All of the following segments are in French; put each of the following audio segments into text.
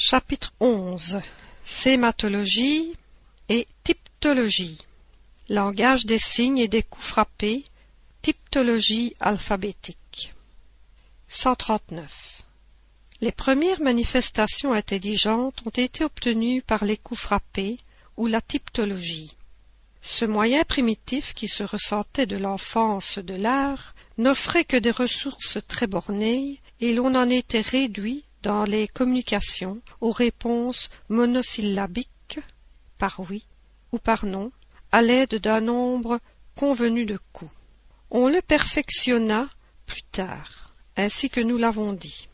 Chapitre 11 Sématologie et typtologie. Langage des signes et des coups frappés. Typtologie alphabétique. 139 Les premières manifestations intelligentes ont été obtenues par les coups frappés ou la typtologie. Ce moyen primitif qui se ressentait de l'enfance de l'art n'offrait que des ressources très bornées et l'on en était réduit dans les communications aux réponses monosyllabiques par oui ou par non à l'aide d'un nombre convenu de coups. On le perfectionna plus tard, ainsi que nous l'avons dit.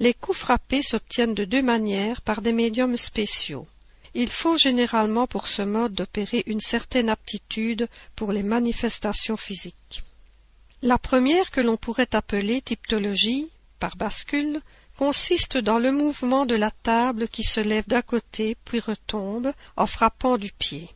Les coups frappés s'obtiennent de deux manières par des médiums spéciaux. Il faut généralement pour ce mode d'opérer une certaine aptitude pour les manifestations physiques. La première que l'on pourrait appeler typtologie, par bascule, consiste dans le mouvement de la table qui se lève d'un côté puis retombe en frappant du pied.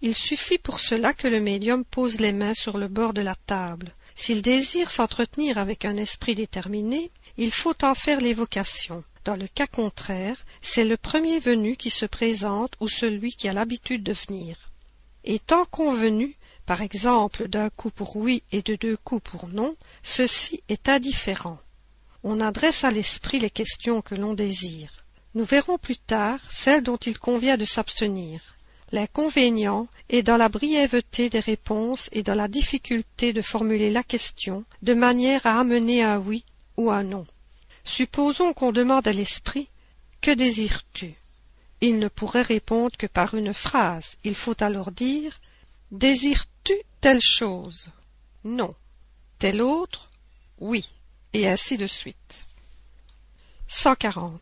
Il suffit pour cela que le médium pose les mains sur le bord de la table. S'il désire s'entretenir avec un esprit déterminé, il faut en faire l'évocation. Dans le cas contraire, c'est le premier venu qui se présente ou celui qui a l'habitude de venir. Étant convenu, par exemple, d'un coup pour oui et de deux coups pour non, ceci est indifférent on adresse à l'esprit les questions que l'on désire. Nous verrons plus tard celles dont il convient de s'abstenir. L'inconvénient est dans la brièveté des réponses et dans la difficulté de formuler la question de manière à amener un oui ou un non. Supposons qu'on demande à l'esprit Que désires-tu? Il ne pourrait répondre que par une phrase. Il faut alors dire Désires-tu telle chose? Non. Telle autre Oui et ainsi de suite. 140.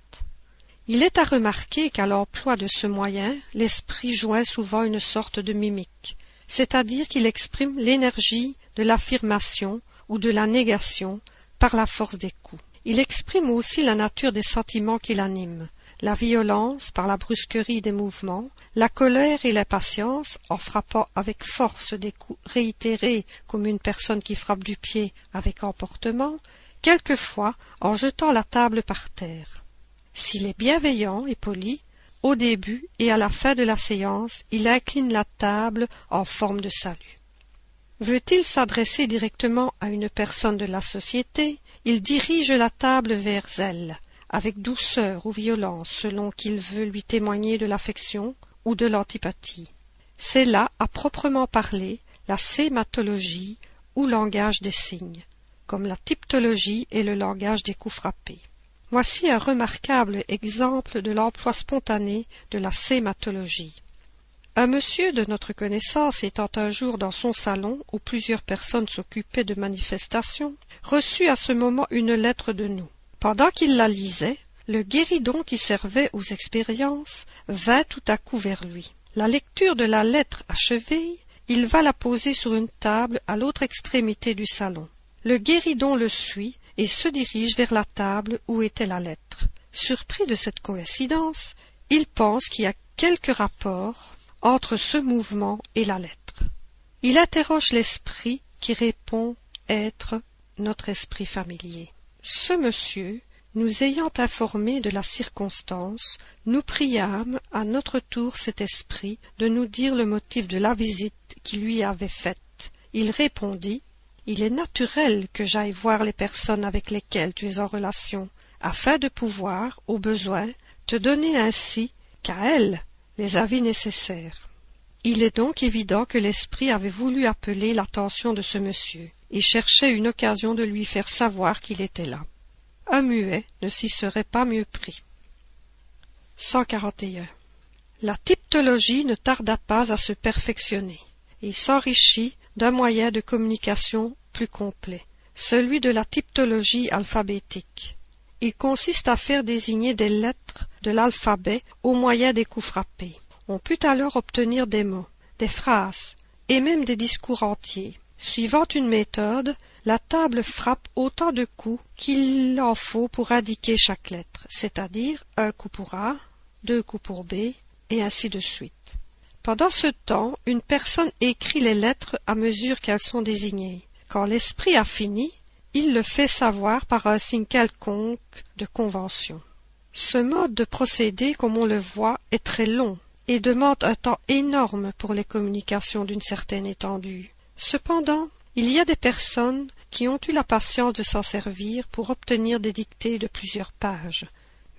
Il est à remarquer qu'à l'emploi de ce moyen, l'esprit joint souvent une sorte de mimique, c'est-à-dire qu'il exprime l'énergie de l'affirmation ou de la négation par la force des coups. Il exprime aussi la nature des sentiments qui l'animent, la violence par la brusquerie des mouvements, la colère et l'impatience en frappant avec force des coups réitérés comme une personne qui frappe du pied avec emportement, quelquefois en jetant la table par terre. S'il est bienveillant et poli, au début et à la fin de la séance, il incline la table en forme de salut. Veut-il s'adresser directement à une personne de la société, il dirige la table vers elle, avec douceur ou violence selon qu'il veut lui témoigner de l'affection ou de l'antipathie. C'est là, à proprement parler, la sématologie ou langage des signes comme la typtologie et le langage des coups frappés. Voici un remarquable exemple de l'emploi spontané de la sématologie. Un monsieur de notre connaissance étant un jour dans son salon où plusieurs personnes s'occupaient de manifestations, reçut à ce moment une lettre de nous. Pendant qu'il la lisait, le guéridon qui servait aux expériences vint tout à coup vers lui. La lecture de la lettre achevée, il va la poser sur une table à l'autre extrémité du salon. Le guéridon le suit et se dirige vers la table où était la lettre. Surpris de cette coïncidence, il pense qu'il y a quelque rapport entre ce mouvement et la lettre. Il interroge l'esprit qui répond être notre esprit familier. Ce monsieur, nous ayant informés de la circonstance, nous priâmes à notre tour cet esprit de nous dire le motif de la visite qui lui avait faite. Il répondit il est naturel que j'aille voir les personnes avec lesquelles tu es en relation, afin de pouvoir, au besoin, te donner ainsi qu'à elles les avis nécessaires. Il est donc évident que l'esprit avait voulu appeler l'attention de ce monsieur, et cherchait une occasion de lui faire savoir qu'il était là. Un muet ne s'y serait pas mieux pris. 141. La typtologie ne tarda pas à se perfectionner, et s'enrichit d'un moyen de communication complet, celui de la typtologie alphabétique. Il consiste à faire désigner des lettres de l'alphabet au moyen des coups frappés. On put alors obtenir des mots, des phrases et même des discours entiers. Suivant une méthode, la table frappe autant de coups qu'il en faut pour indiquer chaque lettre, c'est-à-dire un coup pour A, deux coups pour B, et ainsi de suite. Pendant ce temps, une personne écrit les lettres à mesure qu'elles sont désignées. Quand l'esprit a fini, il le fait savoir par un signe quelconque de convention. Ce mode de procédé, comme on le voit, est très long et demande un temps énorme pour les communications d'une certaine étendue. Cependant, il y a des personnes qui ont eu la patience de s'en servir pour obtenir des dictées de plusieurs pages.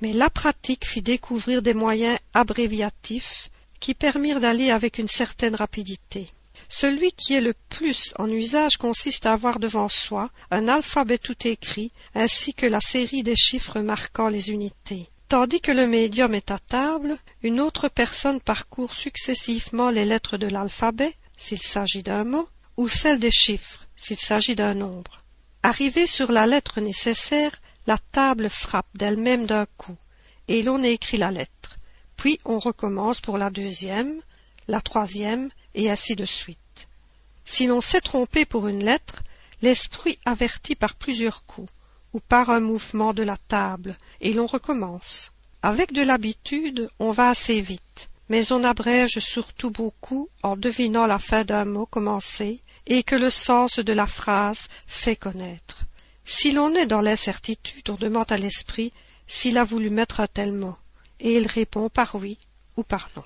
Mais la pratique fit découvrir des moyens abréviatifs qui permirent d'aller avec une certaine rapidité. Celui qui est le plus en usage consiste à avoir devant soi un alphabet tout écrit ainsi que la série des chiffres marquant les unités. Tandis que le médium est à table, une autre personne parcourt successivement les lettres de l'alphabet, s'il s'agit d'un mot, ou celle des chiffres, s'il s'agit d'un nombre. Arrivé sur la lettre nécessaire, la table frappe d'elle-même d'un coup, et l'on écrit la lettre. Puis on recommence pour la deuxième, la troisième, et ainsi de suite. Si l'on s'est trompé pour une lettre, l'esprit avertit par plusieurs coups, ou par un mouvement de la table, et l'on recommence. Avec de l'habitude, on va assez vite, mais on abrège surtout beaucoup en devinant la fin d'un mot commencé et que le sens de la phrase fait connaître. Si l'on est dans l'incertitude, on demande à l'esprit s'il a voulu mettre un tel mot, et il répond par oui ou par non.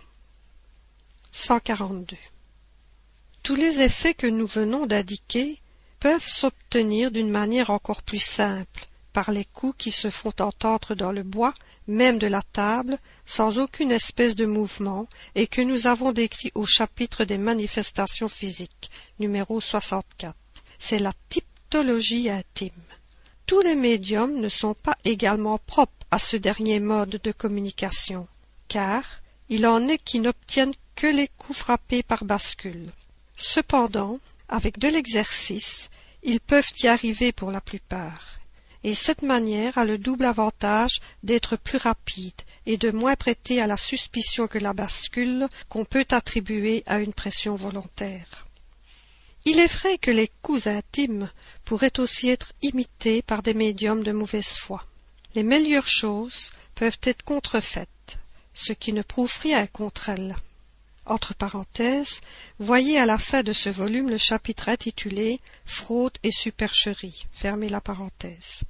142. Tous les effets que nous venons d'indiquer peuvent s'obtenir d'une manière encore plus simple, par les coups qui se font entendre dans le bois, même de la table, sans aucune espèce de mouvement, et que nous avons décrit au chapitre des manifestations physiques, numéro 64. C'est la typologie intime. Tous les médiums ne sont pas également propres à ce dernier mode de communication, car il en est qui n'obtiennent que les coups frappés par bascule. Cependant, avec de l'exercice, ils peuvent y arriver pour la plupart et cette manière a le double avantage d'être plus rapide et de moins prêter à la suspicion que la bascule qu'on peut attribuer à une pression volontaire. Il est vrai que les coups intimes pourraient aussi être imités par des médiums de mauvaise foi. Les meilleures choses peuvent être contrefaites, ce qui ne prouve rien contre elles. Entre parenthèses, voyez à la fin de ce volume le chapitre intitulé Fraude et supercherie. Fermez la parenthèse.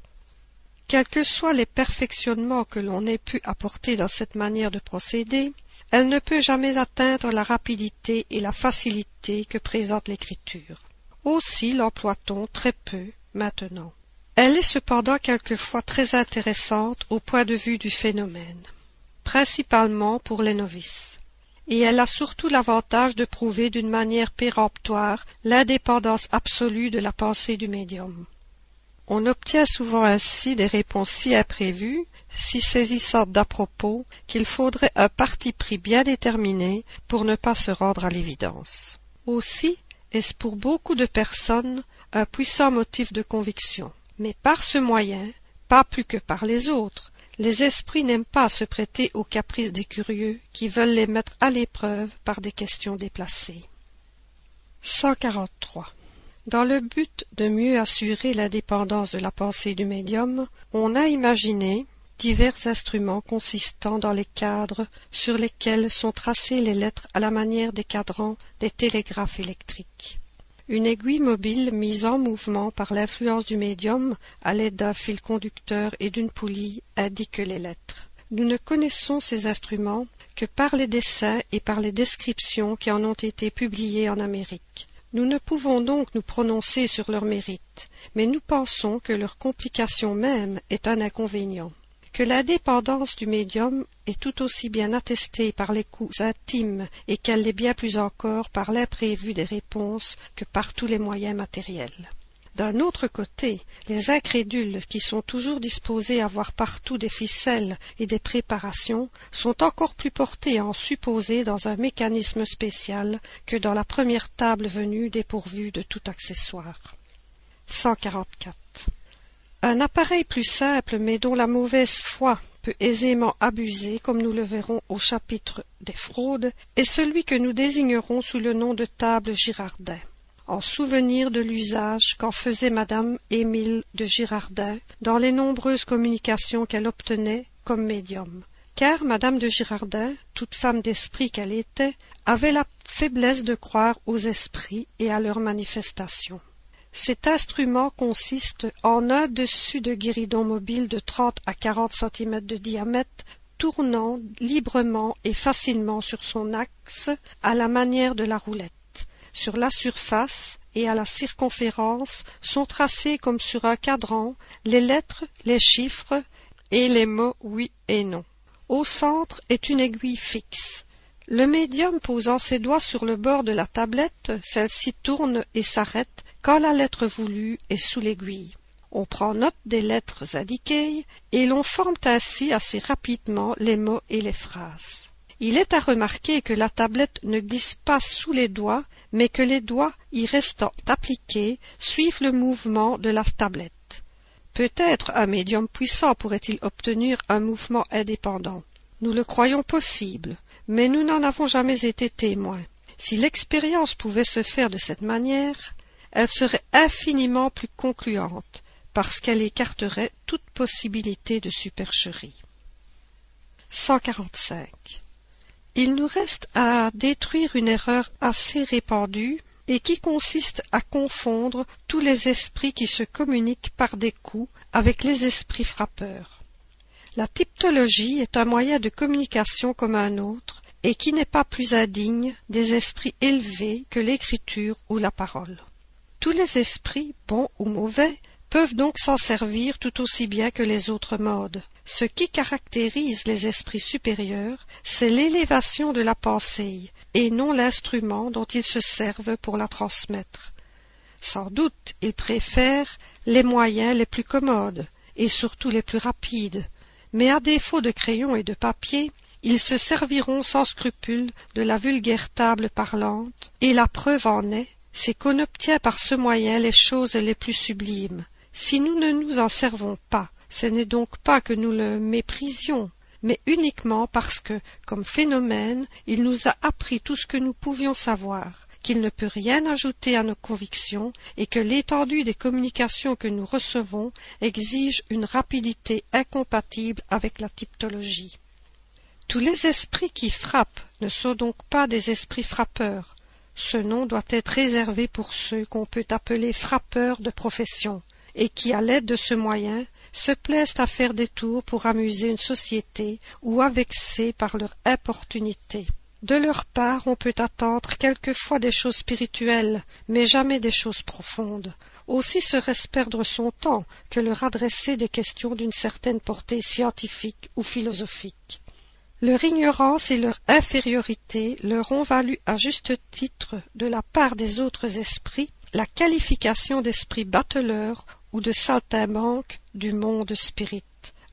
Quels que soient les perfectionnements que l'on ait pu apporter dans cette manière de procéder, elle ne peut jamais atteindre la rapidité et la facilité que présente l'écriture. Aussi l'emploie-t-on très peu maintenant. Elle est cependant quelquefois très intéressante au point de vue du phénomène, principalement pour les novices. Et elle a surtout l'avantage de prouver d'une manière péremptoire l'indépendance absolue de la pensée du médium. On obtient souvent ainsi des réponses si imprévues, si saisissantes d'à propos, qu'il faudrait un parti pris bien déterminé pour ne pas se rendre à l'évidence. Aussi est-ce pour beaucoup de personnes un puissant motif de conviction? Mais par ce moyen, pas plus que par les autres, les esprits n'aiment pas se prêter aux caprices des curieux qui veulent les mettre à l'épreuve par des questions déplacées. 143. Dans le but de mieux assurer l'indépendance de la pensée du médium, on a imaginé divers instruments consistant dans les cadres sur lesquels sont tracées les lettres à la manière des cadrans des télégraphes électriques. Une aiguille mobile mise en mouvement par l'influence du médium à l'aide d'un fil conducteur et d'une poulie indique les lettres. Nous ne connaissons ces instruments que par les dessins et par les descriptions qui en ont été publiés en Amérique. Nous ne pouvons donc nous prononcer sur leur mérite, mais nous pensons que leur complication même est un inconvénient, que l'indépendance du médium est tout aussi bien attestée par les coups intimes et qu'elle l'est bien plus encore par l'imprévu des réponses que par tous les moyens matériels. D'un autre côté, les incrédules, qui sont toujours disposés à voir partout des ficelles et des préparations, sont encore plus portés à en supposer dans un mécanisme spécial que dans la première table venue dépourvue de tout accessoire. 144. Un appareil plus simple, mais dont la mauvaise foi peut aisément abuser, comme nous le verrons au chapitre des fraudes, est celui que nous désignerons sous le nom de table Girardin en souvenir de l'usage qu'en faisait madame Émile de Girardin dans les nombreuses communications qu'elle obtenait comme médium. Car madame de Girardin, toute femme d'esprit qu'elle était, avait la faiblesse de croire aux esprits et à leurs manifestations. Cet instrument consiste en un dessus de guéridon mobile de 30 à 40 cm de diamètre tournant librement et facilement sur son axe à la manière de la roulette. Sur la surface et à la circonférence sont tracés comme sur un cadran les lettres, les chiffres et les mots oui et non. Au centre est une aiguille fixe. Le médium posant ses doigts sur le bord de la tablette, celle-ci tourne et s'arrête quand la lettre voulue est sous l'aiguille. On prend note des lettres indiquées et l'on forme ainsi assez rapidement les mots et les phrases. Il est à remarquer que la tablette ne glisse pas sous les doigts, mais que les doigts y restant appliqués suivent le mouvement de la tablette. Peut-être un médium puissant pourrait-il obtenir un mouvement indépendant. Nous le croyons possible, mais nous n'en avons jamais été témoins. Si l'expérience pouvait se faire de cette manière, elle serait infiniment plus concluante, parce qu'elle écarterait toute possibilité de supercherie. 145. Il nous reste à détruire une erreur assez répandue et qui consiste à confondre tous les esprits qui se communiquent par des coups avec les esprits frappeurs. La typtologie est un moyen de communication comme un autre et qui n'est pas plus indigne des esprits élevés que l'écriture ou la parole. Tous les esprits, bons ou mauvais, peuvent donc s'en servir tout aussi bien que les autres modes. Ce qui caractérise les esprits supérieurs, c'est l'élévation de la pensée, et non l'instrument dont ils se servent pour la transmettre. Sans doute ils préfèrent les moyens les plus commodes, et surtout les plus rapides, mais à défaut de crayon et de papier, ils se serviront sans scrupule de la vulgaire table parlante, et la preuve en est, c'est qu'on obtient par ce moyen les choses les plus sublimes. Si nous ne nous en servons pas, ce n'est donc pas que nous le méprisions, mais uniquement parce que, comme phénomène, il nous a appris tout ce que nous pouvions savoir, qu'il ne peut rien ajouter à nos convictions et que l'étendue des communications que nous recevons exige une rapidité incompatible avec la typtologie. Tous les esprits qui frappent ne sont donc pas des esprits frappeurs, ce nom doit être réservé pour ceux qu'on peut appeler frappeurs de profession, et qui, à l'aide de ce moyen, se plaisent à faire des tours pour amuser une société ou à vexer par leur importunité. De leur part, on peut attendre quelquefois des choses spirituelles, mais jamais des choses profondes. Aussi serait-ce perdre son temps que leur adresser des questions d'une certaine portée scientifique ou philosophique. Leur ignorance et leur infériorité leur ont valu à juste titre de la part des autres esprits la qualification d'esprits bateleurs ou de saltimbanques du monde spirit.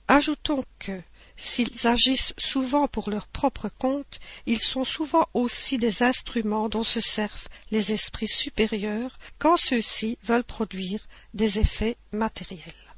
Ajoutons que, s'ils agissent souvent pour leur propre compte, ils sont souvent aussi des instruments dont se servent les esprits supérieurs quand ceux-ci veulent produire des effets matériels.